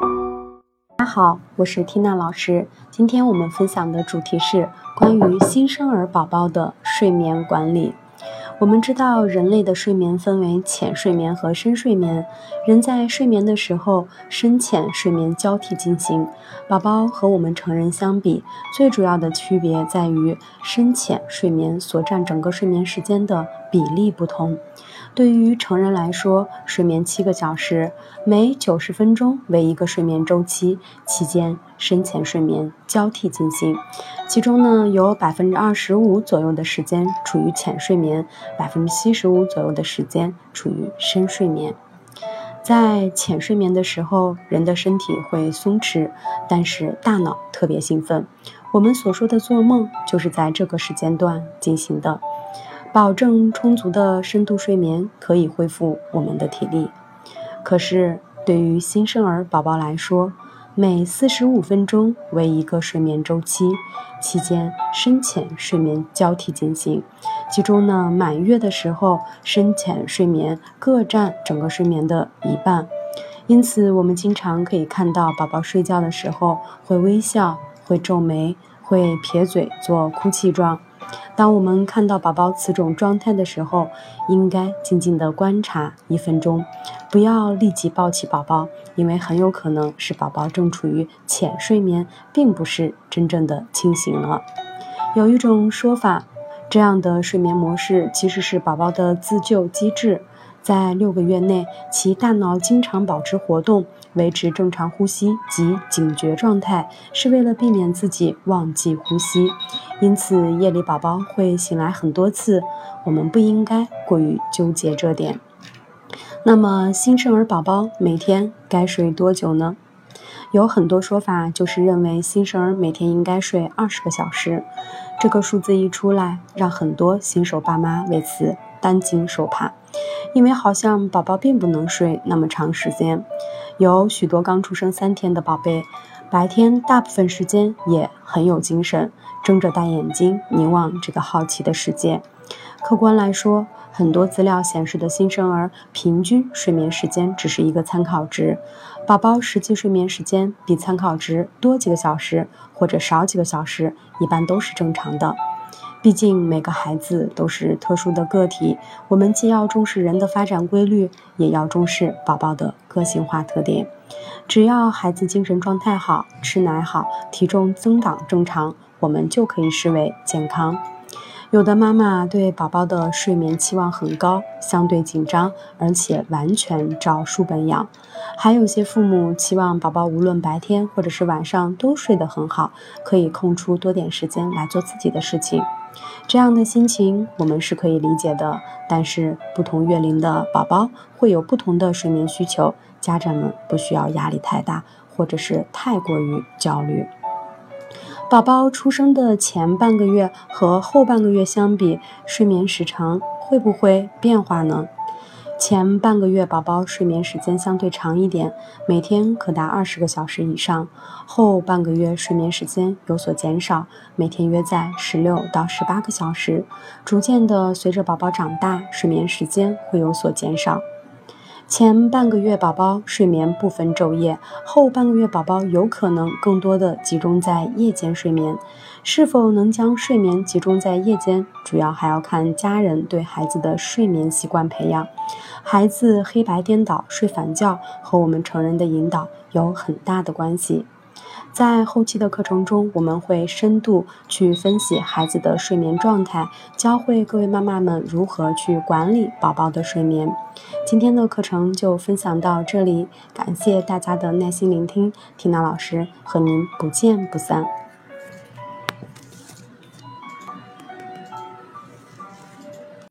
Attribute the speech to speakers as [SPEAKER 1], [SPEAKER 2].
[SPEAKER 1] 大家好，我是缇娜老师。今天我们分享的主题是关于新生儿宝宝的睡眠管理。我们知道，人类的睡眠分为浅睡眠和深睡眠。人在睡眠的时候，深浅睡眠交替进行。宝宝和我们成人相比，最主要的区别在于深浅睡眠所占整个睡眠时间的比例不同。对于成人来说，睡眠七个小时，每九十分钟为一个睡眠周期，期间深浅睡眠交替进行。其中呢，有百分之二十五左右的时间处于浅睡眠，百分之七十五左右的时间处于深睡眠。在浅睡眠的时候，人的身体会松弛，但是大脑特别兴奋。我们所说的做梦，就是在这个时间段进行的。保证充足的深度睡眠可以恢复我们的体力，可是对于新生儿宝宝来说，每四十五分钟为一个睡眠周期，期间深浅睡眠交替进行。其中呢，满月的时候，深浅睡眠各占整个睡眠的一半。因此，我们经常可以看到宝宝睡觉的时候会微笑、会皱眉、会撇嘴做哭泣状。当我们看到宝宝此种状态的时候，应该静静的观察一分钟，不要立即抱起宝宝，因为很有可能是宝宝正处于浅睡眠，并不是真正的清醒了。有一种说法，这样的睡眠模式其实是宝宝的自救机制。在六个月内，其大脑经常保持活动，维持正常呼吸及警觉状态，是为了避免自己忘记呼吸。因此，夜里宝宝会醒来很多次，我们不应该过于纠结这点。那么，新生儿宝宝每天该睡多久呢？有很多说法，就是认为新生儿每天应该睡二十个小时。这个数字一出来，让很多新手爸妈为此担惊受怕。因为好像宝宝并不能睡那么长时间，有许多刚出生三天的宝贝，白天大部分时间也很有精神，睁着大眼睛凝望这个好奇的世界。客观来说，很多资料显示的新生儿平均睡眠时间只是一个参考值，宝宝实际睡眠时间比参考值多几个小时或者少几个小时，一般都是正常的。毕竟每个孩子都是特殊的个体，我们既要重视人的发展规律，也要重视宝宝的个性化特点。只要孩子精神状态好，吃奶好，体重增长正常，我们就可以视为健康。有的妈妈对宝宝的睡眠期望很高，相对紧张，而且完全照书本养；还有些父母期望宝宝无论白天或者是晚上都睡得很好，可以空出多点时间来做自己的事情。这样的心情我们是可以理解的，但是不同月龄的宝宝会有不同的睡眠需求，家长们不需要压力太大，或者是太过于焦虑。宝宝出生的前半个月和后半个月相比，睡眠时长会不会变化呢？前半个月宝宝睡眠时间相对长一点，每天可达二十个小时以上；后半个月睡眠时间有所减少，每天约在十六到十八个小时。逐渐的，随着宝宝长大，睡眠时间会有所减少。前半个月宝宝睡眠不分昼夜，后半个月宝宝有可能更多的集中在夜间睡眠。是否能将睡眠集中在夜间，主要还要看家人对孩子的睡眠习惯培养。孩子黑白颠倒、睡反觉和我们成人的引导有很大的关系。在后期的课程中，我们会深度去分析孩子的睡眠状态，教会各位妈妈们如何去管理宝宝的睡眠。今天的课程就分享到这里，感谢大家的耐心聆听，缇娜老师和您不见不散。